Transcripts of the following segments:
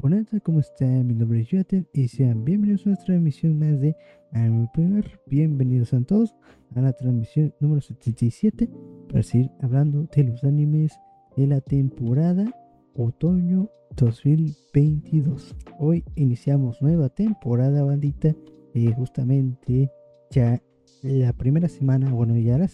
Ponente, ¿cómo están? Mi nombre es Joten y sean bienvenidos a nuestra emisión más de Anime Primer. Bienvenidos a todos a la transmisión número 77 para seguir hablando de los animes de la temporada otoño 2022. Hoy iniciamos nueva temporada, bandita. y justamente ya la primera semana, bueno, ya la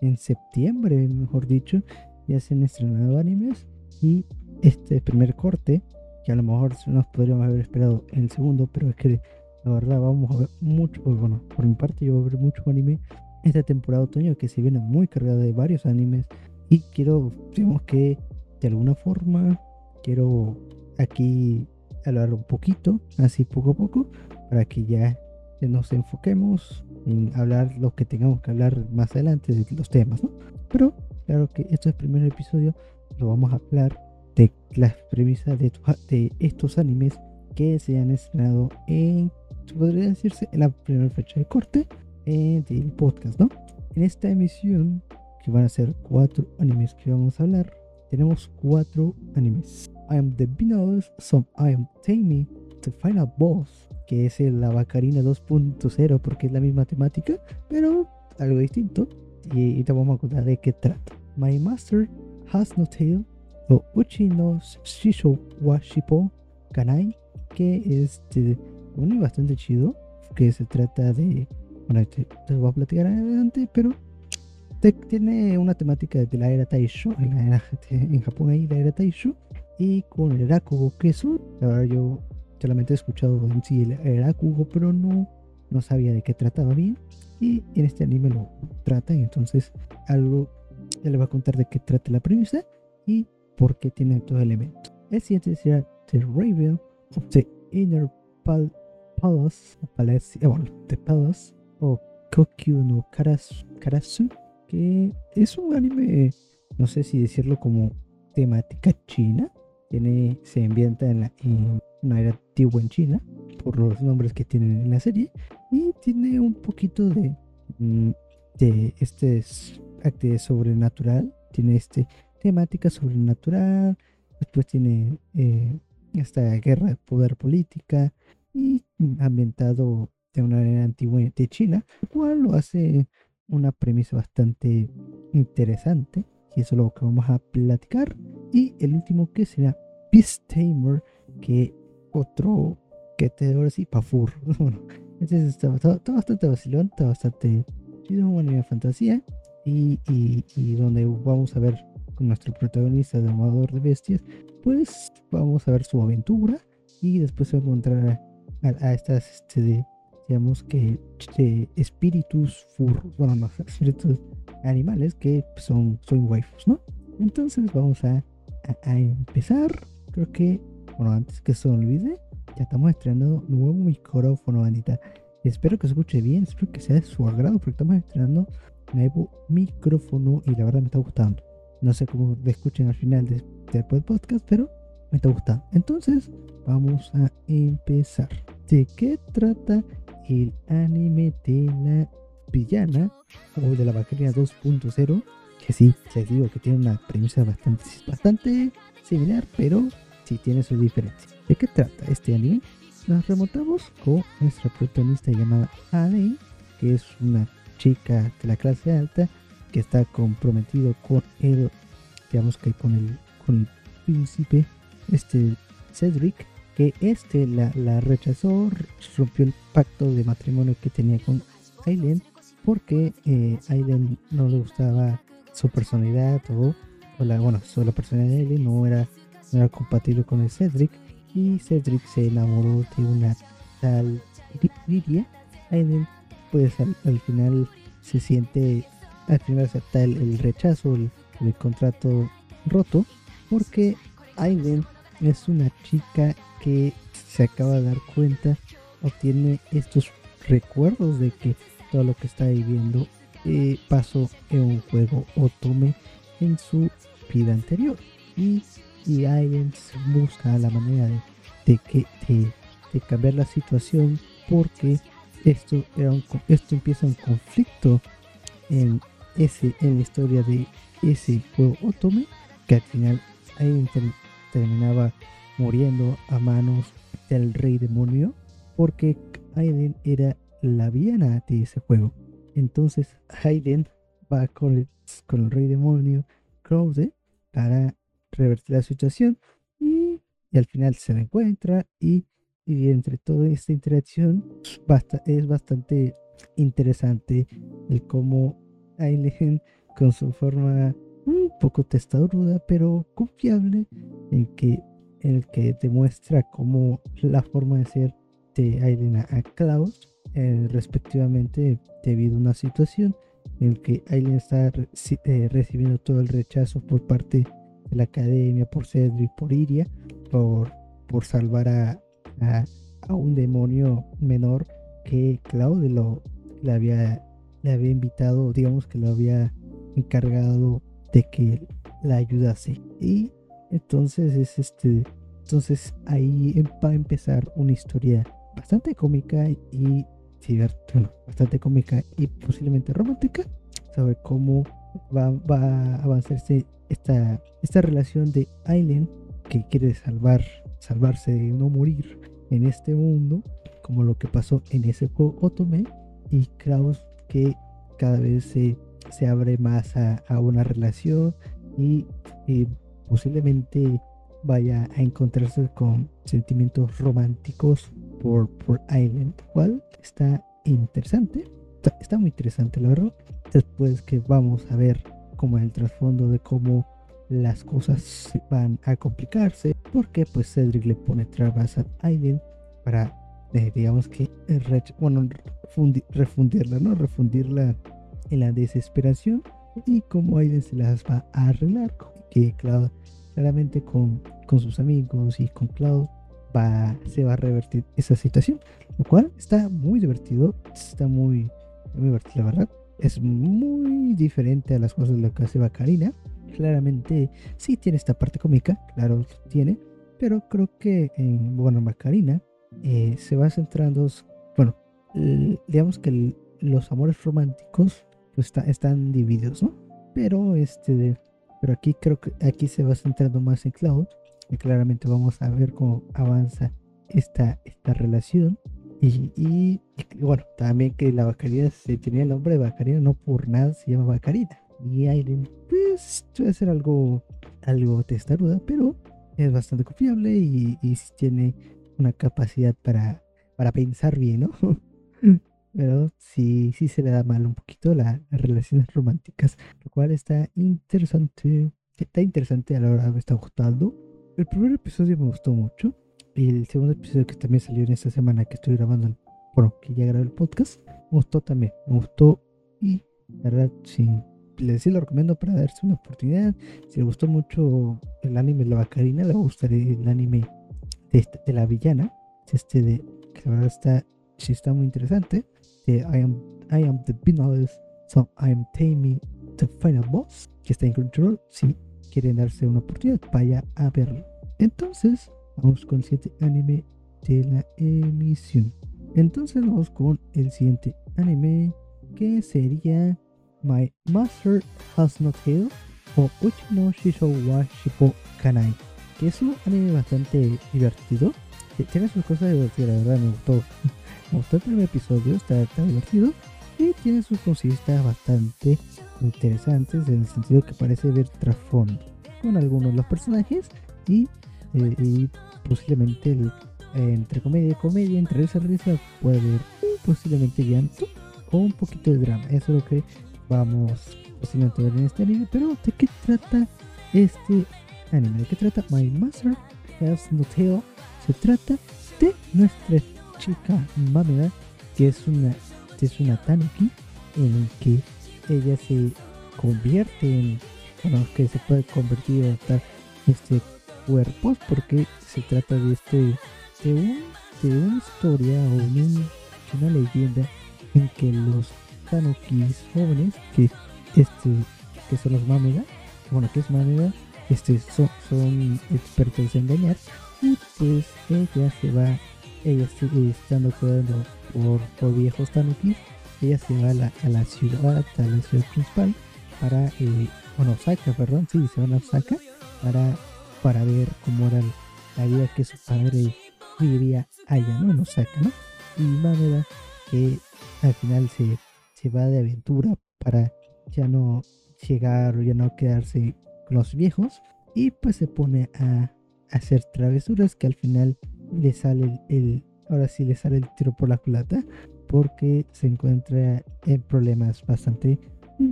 en septiembre, mejor dicho, ya se han estrenado animes y este primer corte, que a lo mejor nos podríamos haber esperado en el segundo, pero es que la verdad vamos a ver mucho, pues bueno, por mi parte yo voy a ver mucho anime esta temporada de otoño que se viene muy cargada de varios animes y quiero, digamos que de alguna forma, quiero aquí hablar un poquito, así poco a poco, para que ya, nos enfoquemos en hablar lo que tengamos que hablar más adelante de los temas, ¿no? Pero claro que este es el primer episodio, lo vamos a hablar de las premisas de, de estos animes que se han estrenado en, podría decirse, en la primera fecha de corte eh, del podcast, ¿no? En esta emisión, que van a ser cuatro animes que vamos a hablar, tenemos cuatro animes. I am the Beatles, some I am Tammy, The Final Boss, que es la Bacarina 2.0 porque es la misma temática, pero algo distinto. Y, te vamos a contar de qué trata. My Master Has No Tail, o Uchi no Shisho Washipo Kanai, que es de, bueno, bastante chido, que se trata de, bueno, te, te voy a platicar adelante, pero tiene una temática de la era Taisho, en, la era, en Japón ahí la era Taisho, y con el Rakugo, que eso, la verdad yo solamente he escuchado en sí el Rakugo, pero no, no sabía de qué trataba bien, y en este anime lo tratan, entonces algo, ya le voy a contar de qué trata la premisa, y por qué tiene todo elemento. El siguiente será The Raven of the Inner Pal Palace, Palace, eh, bueno, The Palace, o Kokyu no Karasu, Karasu que es un anime, no sé si decirlo como temática china. Tiene, se ambienta en, la, en una era antigua en China, por los nombres que tienen en la serie. Y tiene un poquito de, mm, de este actividad sobrenatural. Tiene este temática sobrenatural. Después tiene eh, esta guerra de poder política. Y ambientado de una era antigua de China, lo cual lo hace una premisa bastante interesante y eso es lo que vamos a platicar y el último que será Beast Tamer que otro que te ahora sí Pafur bueno este está, bastante vacilón está bastante chido una fantasía y, y, donde vamos a ver con nuestro protagonista de Amador de Bestias pues vamos a ver su aventura y después se va a encontrar a, estas este, de digamos que espíritus furros, bueno, no, espíritus animales que son, son waifus, ¿no? Entonces vamos a, a, empezar. Creo que, bueno, antes que se olvide, ya estamos estrenando nuevo micrófono, Anita. Espero que se escuche bien, espero que sea de su agrado, porque estamos estrenando nuevo micrófono y la verdad me está gustando. No sé cómo lo escuchen al final de, del podcast, pero me está gustando. Entonces, vamos a empezar. ¿De qué trata el anime de la villana o de la Bacaria 2.0, que sí, les digo que tiene una premisa bastante, similar, pero sí tiene sus diferencias. ¿De qué trata este anime? Nos remontamos con nuestra protagonista llamada Ale, que es una chica de la clase alta que está comprometido con el, digamos que con el, con el príncipe, este Cedric, que este la, rechazó, rompió el pacto de matrimonio que tenía con Aileen porque eh, Aileen no le gustaba su personalidad o, la, bueno, su, la personalidad de Aileen no era, no era compatible con el Cedric y Cedric se enamoró de una tal Lidia. Aileen pues al, final se siente, al final acepta el, el rechazo, el, contrato roto porque Aileen es una chica que se acaba de dar cuenta o tiene estos recuerdos de que todo lo que está viviendo eh, pasó en un juego otome en su vida anterior. Y, y alguien busca la manera de, que de, cambiar la situación porque esto era un, esto empieza un conflicto en ese en la historia de ese juego otome que al final alguien terminaba muriendo a manos del rey demonio porque Aiden era la villana de ese juego. Entonces Aiden va con el, con el rey demonio Krause para revertir la situación y, al final se la encuentra y, y entre toda esta interacción es bastante interesante el cómo Aileen con su forma un poco testaruda pero confiable en que el que demuestra cómo la forma de ser de Aileen a Klaus eh, respectivamente debido a una situación en que Aileen está eh, recibiendo todo el rechazo por parte de la academia, por Cedric, por Iria, por, por salvar a, a, un demonio menor que Claude lo, le, había, le había invitado, digamos que lo había encargado de que la ayudase. Y entonces es este. Entonces ahí va a empezar una historia bastante cómica y bueno, bastante cómica y posiblemente romántica sobre cómo va, va a avanzarse esta, esta relación de Aileen que quiere salvar, salvarse de no morir en este mundo, como lo que pasó en ese juego Otome, y Kraus que cada vez se, se abre más a, a una relación y, posiblemente vaya a encontrarse con sentimientos románticos por, por Island, cual está interesante, está, muy interesante la verdad. Después que vamos a ver como el trasfondo de cómo las cosas van a complicarse, porque pues Cedric le pone trabas a Aileen para, eh, digamos que, bueno, refundirla, ¿no? Refundirla en la desesperación y cómo Aiden se las va a arreglar, que claramente con, con sus amigos y con Cloud va, se va a revertir esa situación, lo cual está muy divertido, está muy, muy divertido, la verdad. Es muy diferente a las cosas de lo que hace Bacarina. Claramente sí tiene esta parte cómica, claro, tiene, pero creo que en, bueno, Bacarina eh, se va centrando, bueno, digamos que los amores románticos pues están divididos, ¿no? Pero este, pero aquí creo que aquí se va centrando más en Cloud y claramente vamos a ver cómo avanza esta, esta relación. Y, y, bueno, también que la Bacarina se tenía el nombre de Bacarina, no por nada se llama Bacarina. Y Aileen, pues, puede ser algo, algo testaruda, pero es bastante confiable y, y tiene una capacidad para, para pensar bien, ¿no? pero sí, sí se le da mal un poquito las relaciones románticas, lo cual está interesante, está interesante a la hora de estar gustando. El primer episodio me gustó mucho, y el segundo episodio que también salió en esta semana que estoy grabando, bueno, que ya grabé el podcast, me gustó también, me gustó y la verdad, sí, les lo recomiendo para darse una oportunidad. Si le gustó mucho el anime La Bacarina, le va a gustar el anime de, de la villana, este de, que la verdad está, sí está muy interesante de I am, I am the finalist, so I am taming the final boss, que está en Control. Si quieren darse una oportunidad, vaya a verlo. Entonces, vamos con el siguiente anime de la emisión. Entonces, vamos con el siguiente anime que sería My Master Has No Tail o Uchi no wa Shippo Kanai, que es un anime bastante divertido. Tiene sus cosas divertidas, la verdad me gustó. Gustó el primer episodio, está, divertido y tiene sus concistas bastante interesantes en el sentido que parece ver trasfondo con algunos de los personajes y, eh, posiblemente entre comedia y comedia, entre risa y risa puede haber posiblemente llanto o un poquito de drama. Eso es lo que vamos posiblemente a ver en este anime. Pero ¿de qué trata este anime? ¿De qué trata My Master Has No Tail? Se trata de nuestra chica Mameda, que es una, es una tanuki en que ella se convierte en, bueno, que se puede convertir en tal este cuerpo porque se trata de este, de, un, de una historia o un, una leyenda en que los tanukis jóvenes, que este, que son los Mameda, bueno, que es Mameda, este, son, son expertos en engañar y pues ella se va ella sigue estando cuidando por, por viejos tanukis. Ella se va a la, a la ciudad, a la ciudad principal, para, eh, bueno, Osaka, perdón, sí, se van a Osaka para, para ver cómo eran sabía que su padre vivía allá, ¿no? En Osaka, ¿no? Y Mameda que al final se, se va de aventura para ya no llegar o ya no quedarse con los viejos y pues se pone a, hacer travesuras que al final le sale el, ahora sí le sale el tiro por la culata porque se encuentra en problemas bastante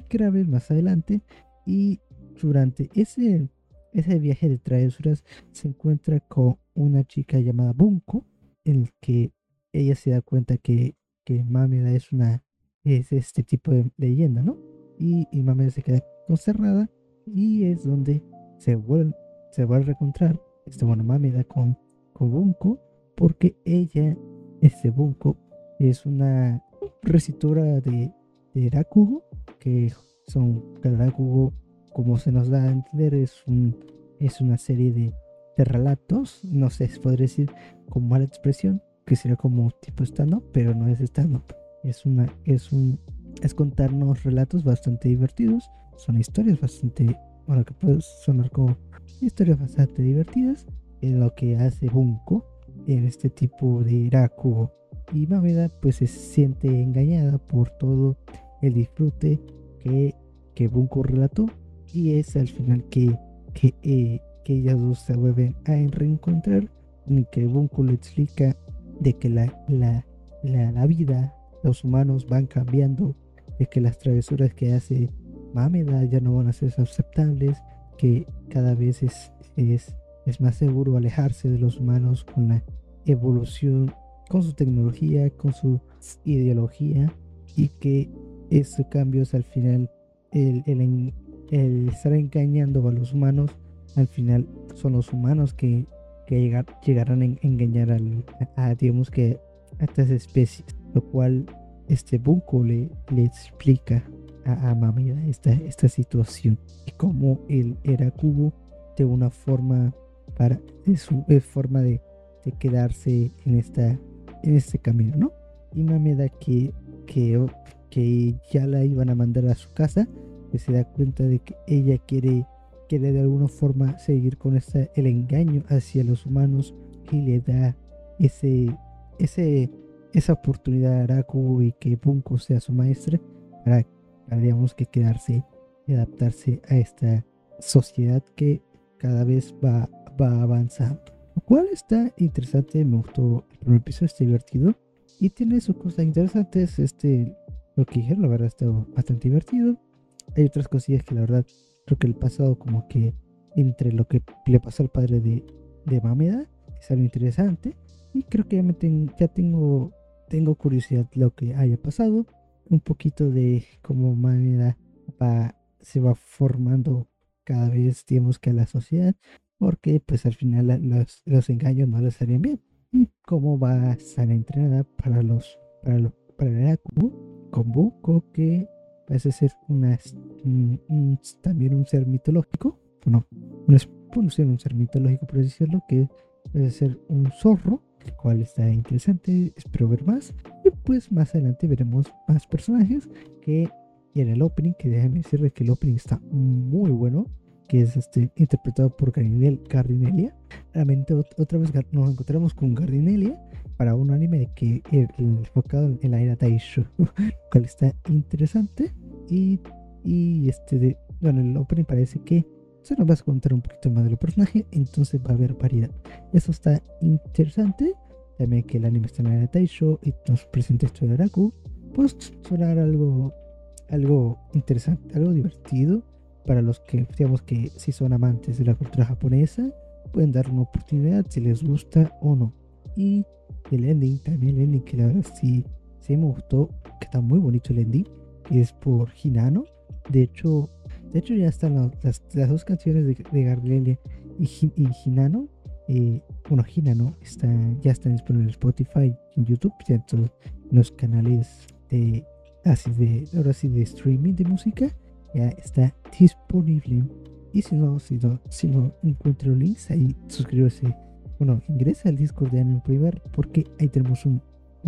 graves más adelante y durante ese, ese viaje de travesuras se encuentra con una chica llamada Bunko en el que ella se da cuenta que, que Mameda es una es este tipo de leyenda, ¿no? Y, y se queda consternada y es donde se vuelve, se vuelve a encontrar este bueno Mameda con, con Bunko porque ella, este Bunko, es una recitora de, de que son Rakugo como se nos da a entender es un es una serie de, de relatos no sé podría decir con mala expresión que sería como tipo stand-up, pero no es stand-up. Es una, es un, es contarnos relatos bastante divertidos. Son historias bastante, bueno, que pueden sonar como historias bastante divertidas en lo que hace Bunko en este tipo de Rakugo. Y Mameda pues se siente engañada por todo el disfrute que, que Bunko relató y es al final que, que, eh, que ellas dos se vuelven a reencontrar y que Bunko le explica de que la, la, la, vida, los humanos van cambiando, de que las travesuras que hace Mameda ya no van a ser aceptables, que cada vez es, es más seguro alejarse de los humanos con la evolución, con su tecnología, con su ideología, y que esos cambios al final, el, estar engañando a los humanos, al final son los humanos que que llegar, llegarán a engañar a, digamos que estas especies, lo cual este Bunko le, explica a, a esta, esta situación y cómo él era cubo de una forma para de su forma de, de, quedarse en esta en este camino, ¿no? Y Mameda que, que, que ya la iban a mandar a su casa, pues se da cuenta de que ella quiere quiere de alguna forma seguir con este, el engaño hacia los humanos y le da ese, ese, esa oportunidad a Araku y que Bunko sea su maestra para, digamos que quedarse y adaptarse a esta sociedad que cada vez va, va avanzando. Lo cual está interesante, me gustó el primer episodio, está divertido y tiene sus cosas interesantes. Este, lo que dijeron, la verdad, está bastante divertido. Hay otras cosillas que la verdad creo que el pasado como que entre lo que le pasó al padre de, de Mameda es algo interesante y creo que ya, ya tengo, tengo curiosidad lo que haya pasado, un poquito de cómo Mameda va, se va formando cada vez, digamos que la sociedad, porque pues al final los, los engaños no le salen bien. Y cómo va a estar entrenada para los, para los, para el con Buko que parece ser una, también un ser mitológico, bueno, un, un ser mitológico por decirlo, que puede ser un zorro, el cual está interesante, espero ver más, y pues más adelante veremos más personajes que y en el opening, que déjame decirle que el opening está muy bueno, que es este interpretado por Gardinelia. Realmente otra vez nos encontramos con Gardinelia para un anime que es enfocado en la era Taisho, cual está interesante. Y, y este, de, bueno, el opening parece que se nos va a contar un poquito más de los personajes, entonces va a haber variedad. Eso está interesante. También que el anime está en la era Taisho y nos presenta esto de Araku. Pues sonar algo, algo interesante, algo divertido para los que, digamos que si son amantes de la cultura japonesa, pueden dar una oportunidad si les gusta o no. Y el ending, también el ending, que la verdad sí, sí me gustó, que está muy bonito el ending, es por Hinano. De hecho, de hecho ya están las, las, dos canciones de, de y, y Hinano. Eh, bueno, Hinano está, ya están disponibles en Spotify, en YouTube, en todos los canales así de, ahora sí, de streaming de música ya está disponible. Y si no, si no, si no encuentro links, ahí suscríbase. Bueno, ingresa al Discord de Anime Privar porque ahí tenemos un,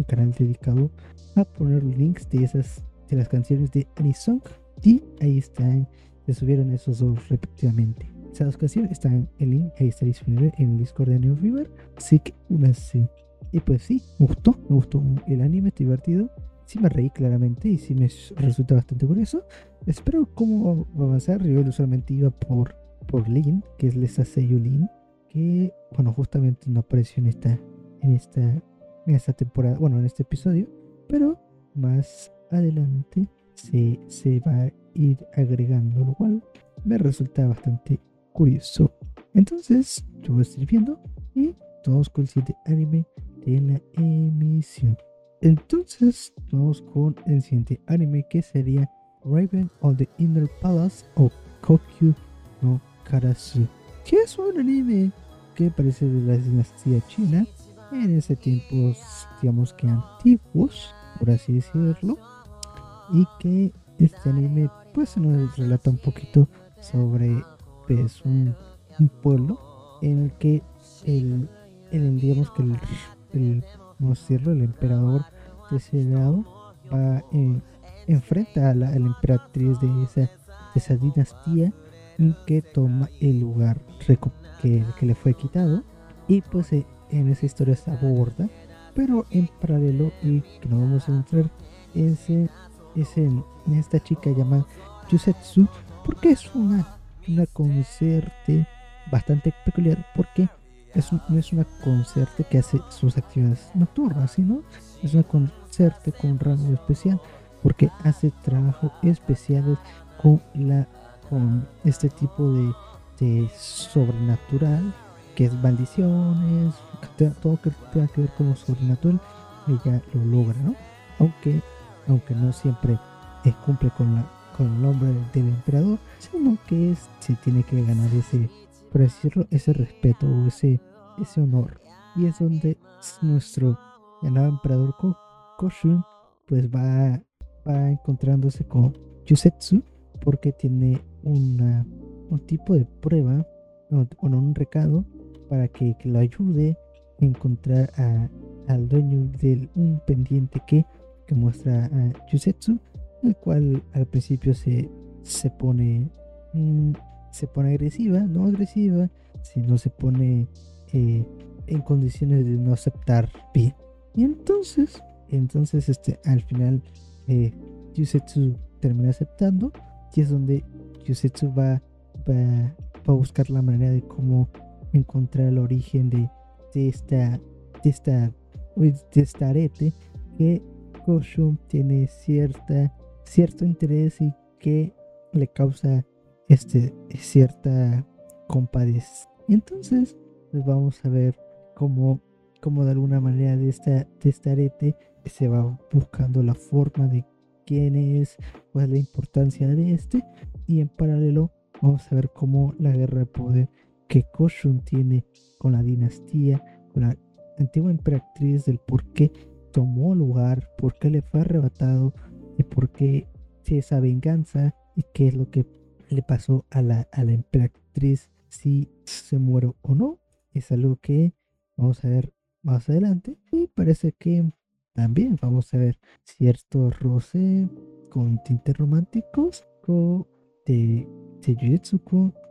canal dedicado a poner links de esas de las canciones de Anisong y ahí están, se subieron esos dos respectivamente. esa ocasión está en el link, ahí está disponible en el Discord de Neo Fever. Así que únanse. Y pues sí, me gustó, me gustó el anime, está divertido. Sí me reí claramente y sí me resulta bastante curioso. Espero cómo va a avanzar. Yo usualmente iba por, por Lin, que es Lesa Seiyu Lin, que bueno, justamente no apareció en esta, en esta, en esta temporada, bueno, en este episodio, pero más adelante se, se va a ir agregando, lo cual me resulta bastante curioso. Entonces, yo voy a estar viendo y todos con el siguiente anime de la emisión. Entonces, vamos con el siguiente anime que sería Raven of the Inner Palace o Kokyu no Karasu, que es un anime que parece de la dinastía china en ese tiempos, digamos que antiguos, por así decirlo, y que este anime pues nos relata un poquito sobre pues, un, pueblo en el que el, el digamos que el, el, decirlo, el emperador de ese lado va en, enfrenta a la, emperatriz de esa, esa dinastía que toma el lugar que, que le fue quitado. Y pues eh, en esa historia se aborda pero en paralelo y que no vamos a entrar es, es en, esta chica llamada Yusetsu porque es una, una concerte bastante peculiar porque es no es una concerte que hace sus actividades nocturnas sino es una concerte con un rango especial porque hace trabajo especiales con la con este tipo de, de sobrenatural que es maldiciones todo que tenga que ver con lo sobrenatural ella lo logra no aunque aunque no siempre cumple con la con el nombre del emperador sino que es, se tiene que ganar ese por decirlo ese respeto o ese ese honor. Y es donde nuestro llamado emperador Koshun pues va va encontrándose con Yusetsu porque tiene una, un tipo de prueba o, un recado para que, lo ayude a encontrar al dueño de un pendiente que, que muestra a Yusetsu, el cual al principio se, se pone mm, se pone agresiva, no agresiva, sino se pone eh, en condiciones de no aceptar bien. Y entonces, entonces este, al final eh, Yusetsu termina aceptando y es donde Yusetsu va, va, a buscar la manera de cómo encontrar el origen de, de esta de esta de esta arete que Koshun tiene cierta cierto interés y que le causa este cierta compadez entonces pues vamos a ver cómo, cómo de alguna manera de esta de esta arete se va buscando la forma de quién es, cuál es la importancia de este, y en paralelo vamos a ver cómo la guerra de poder que Koshun tiene con la dinastía, con la antigua emperatriz, del por qué tomó lugar, por qué le fue arrebatado y por qué esa venganza y qué es lo que le pasó a la, a la emperatriz, si se muere o no, es algo que vamos a ver más adelante y parece que también vamos a ver cierto roce con tintes románticos con de, de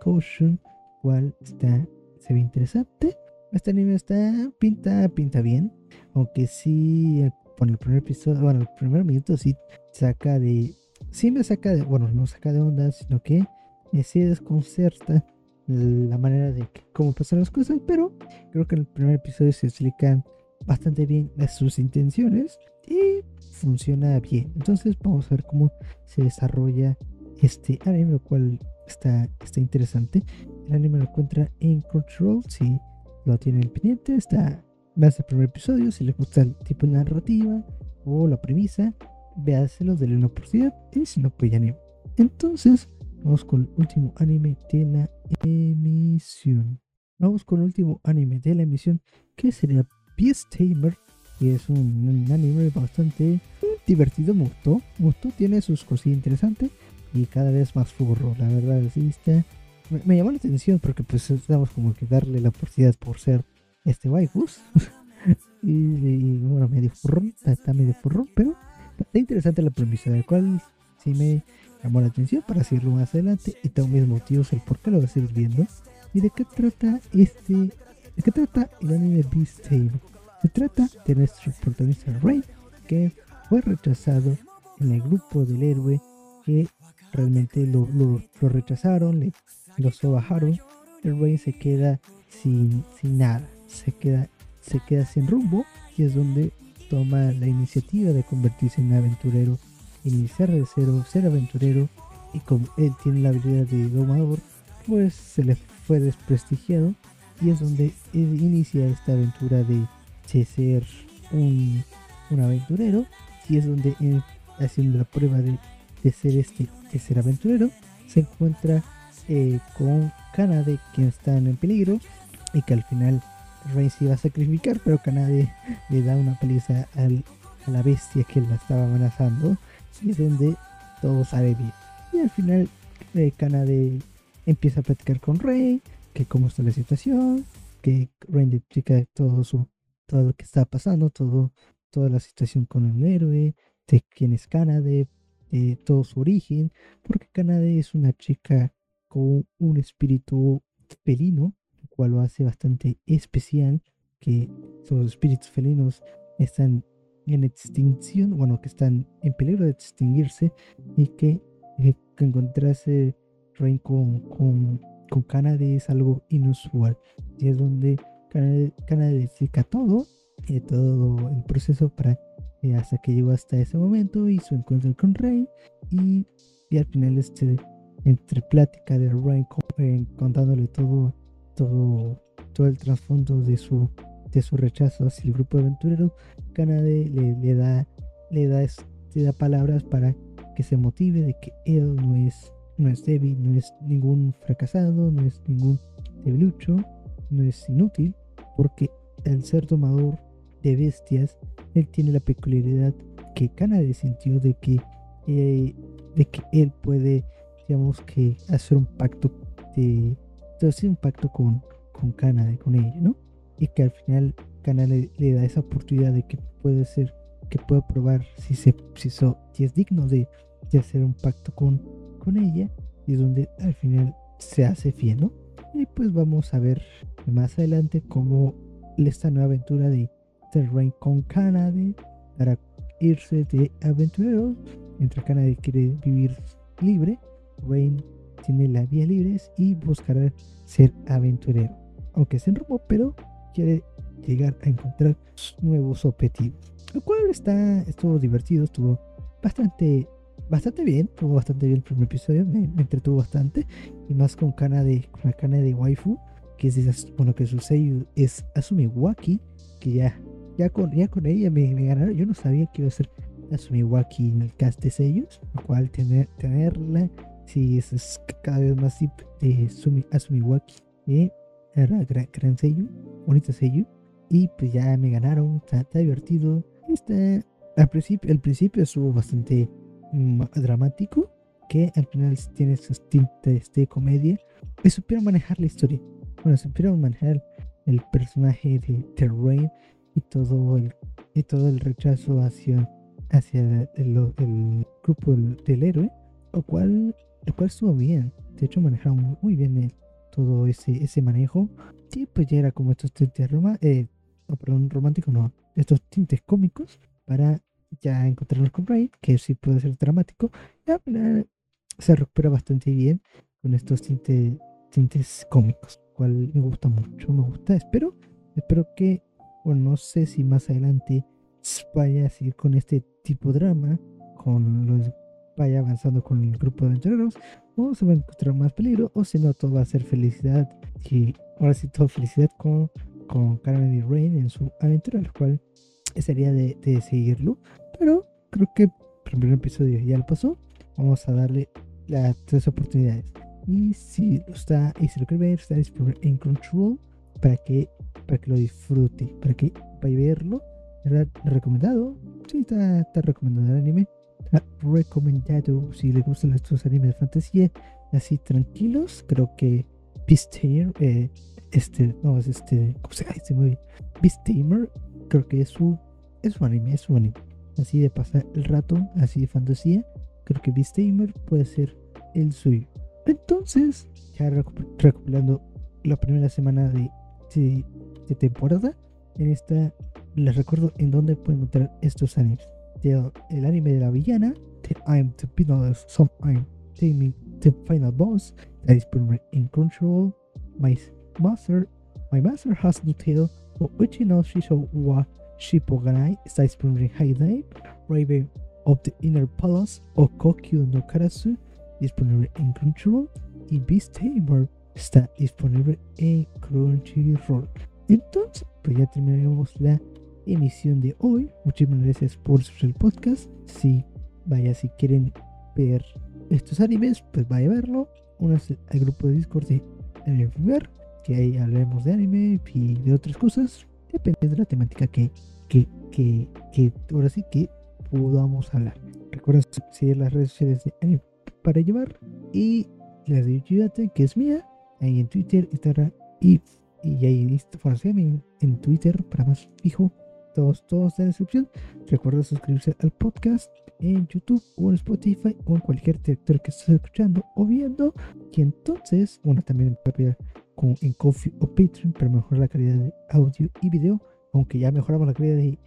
Koshun, cual está, se ve interesante. Este anime está, pinta, pinta bien, aunque sí, por el primer episodio, bueno, el primer minuto sí saca de, sí me saca de, bueno, no saca de onda, sino que me sí desconcerta la manera de cómo pasan las cosas, pero creo que en el primer episodio se explican bastante bien sus intenciones y funciona bien. Entonces vamos a ver cómo se desarrolla este anime, lo cual está, está interesante. El anime lo encuentra en Control, si lo tienen pendiente, está más el primer episodio, si les gusta el tipo de narrativa o la premisa, véaselo, de una oportunidad y si no, pues ya ni. Entonces, vamos con el último anime de la emisión. Vamos con el último anime de la emisión, que sería Beast Tamer, que es un, anime bastante divertido, me gustó, tiene sus cosillas interesantes y cada vez más furro, la verdad, sí está, me, llamó la atención porque pues estamos como que darle la oportunidad por ser este waifus y, bueno, medio furrón, está, medio furrón, pero está interesante la premisa, del cual sí me, llamó la atención para seguirlo más adelante y también motivos el por qué lo voy a seguir viendo. ¿Y de qué trata este? ¿De qué trata el anime Beast Tale? Se trata de nuestro protagonista Rey, que fue rechazado en el grupo del héroe que realmente lo, lo, rechazaron, le, lo sobajaron. El Rey se queda sin, sin nada, se queda, se queda sin rumbo y es donde toma la iniciativa de convertirse en aventurero, iniciar de cero, ser aventurero y como él tiene la habilidad de domador, pues se le fue desprestigiado y es donde él inicia esta aventura de, ser un, aventurero y es donde haciendo la prueba de, ser este de ser aventurero se encuentra eh, con Kanade quien está en peligro y que al final Rey se iba a sacrificar, pero Kanade le da una paliza a la bestia que la estaba amenazando. Y es donde todo sale bien. Y al final eh, Kanade empieza a platicar con Rey, que cómo está la situación, que Rey explica todo su todo lo que está pasando, todo, toda la situación con el héroe, de quién es Kanade, de todo su origen, porque Kanade es una chica con un espíritu felino cual lo hace bastante especial, que los espíritus felinos están en extinción, bueno, que están en peligro de extinguirse y que, eh, encontrarse Rain con, con, con es algo inusual. Y es donde Canadá explica todo, eh, todo el proceso para eh, hasta que llegó hasta ese momento y su encuentro con Rey y, y al final este entre plática de Rain contándole todo todo, todo el trasfondo de su, de su rechazo hacia el grupo de aventureros, Kanade le, le, da, le, da, le da palabras para que se motive de que él no es, no es débil, no es ningún fracasado, no es ningún debilucho, no es inútil, porque al ser tomador de bestias, él tiene la peculiaridad que Kanade sintió de que, eh, de que él puede, digamos que, hacer un pacto de, hacer un pacto con, con Canadá, con ella, ¿no? Y que al final Canadá le, da esa oportunidad de que puede ser, que puede probar si, se, si, es digno de, de, hacer un pacto con, con ella, y es donde al final se hace fiel, ¿no? Y pues vamos a ver más adelante cómo esta nueva aventura de Terrain con Canadá para irse de aventureros, mientras Canadá quiere vivir libre, Rain tiene la vía libre y buscará ser aventurero, aunque es en rumbo, pero quiere llegar a encontrar nuevos objetivos. Lo cual está, estuvo divertido, estuvo bastante, bastante bien, estuvo bastante bien el primer episodio, me, entretuvo bastante, y más con cana de, con la cana de waifu, que es bueno que su sello es Asumiwaki, que ya, ya con, ya con ella me, me ganaron, yo no sabía que iba a ser Asumiwaki en el cast de sellos, lo cual tener, tenerla Sí, eso es cada vez más de Sumi, Asumiwaki. Eh, era gran, gran sello, bonito sello. Y pues ya me ganaron, está, divertido. Este, al principio, el principio estuvo bastante mm, dramático, que al final tiene sus tintes de comedia. Y supieron manejar la historia. Bueno, supieron manejar el personaje de Terrain y todo el, y todo el rechazo hacia, hacia el, el grupo del héroe, lo cual el cual estuvo bien. De hecho, manejaron muy bien todo ese, ese manejo. Sí, pues ya era como estos tintes eh, perdón, románticos, no, estos tintes cómicos para ya encontrarnos con Ray, que sí puede ser dramático. Ya se recupera bastante bien con estos tintes, tintes cómicos, cual me gusta mucho, me gusta. Espero, espero que, bueno, no sé si más adelante vaya a seguir con este tipo de drama, con los vaya avanzando con el grupo de aventureros, o se va a encontrar más peligro, o si no, todo va a ser felicidad. Y ahora sí, todo felicidad con, con Carmen y Rain en su aventura, lo cual sería de, de seguirlo. Pero creo que el primer episodio ya lo pasó. Vamos a darle las tres oportunidades. Y si lo está, y si lo quiere ver, está disponible en Control para que, para que lo disfrute, para que vaya a verlo. ¿Verdad? Recomendado. Sí, está, está recomendado el anime recomendado si le gustan estos animes de fantasía así tranquilos. Creo que Beastamer, eh, este, no, es este, ¿cómo se llama? Beastamer, creo que es su, es su anime, es su anime. Así de pasar el rato, así de fantasía. creo que Beastamer puede ser el suyo. Entonces, ya recopilando la primera semana de, de, temporada, en esta les recuerdo en dónde pueden encontrar estos animes. El anime de la villana, The I'm the I'm Taming the Final Boss, está disponible en Control. My Master, My Master Has No Tail, o Uchi no Shisho wa Shippoganai, disponible en High Dive. Raven of the Inner Palace, o Kokyu no Karasu, disponible en Crunchyroll y Beast Tamer está disponible en Crunchyroll. Entonces, pues ya terminaremos la emisión de hoy. Muchísimas gracias por el podcast. Si vaya, si quieren ver estos animes, pues vaya a verlo. Únanse al grupo de Discord de Anime Ver, que ahí hablaremos de anime y de otras cosas. Depende de la temática que, que, que, que ahora sí que podamos hablar. Recuerda seguir las redes sociales de Anime para llevar y la de Yuyate, que es mía, ahí en Twitter, Instagram y, y ahí en, en Twitter para más fijo. Todos, todos en la descripción. Recuerda suscribirse al podcast en YouTube o en Spotify o en cualquier director que estés escuchando o viendo. Y entonces, bueno, también en, con, en Coffee o Patreon para mejorar la calidad de audio y video. Aunque ya mejoramos la calidad de,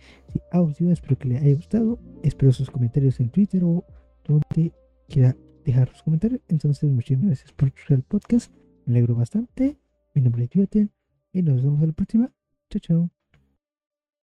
audio, espero que les haya gustado. Espero sus comentarios en Twitter o donde quiera dejar sus comentarios. Entonces, muchísimas gracias por escuchar el podcast. Me alegro bastante. Mi nombre es Jonathan y nos vemos en la próxima. Chao, chao.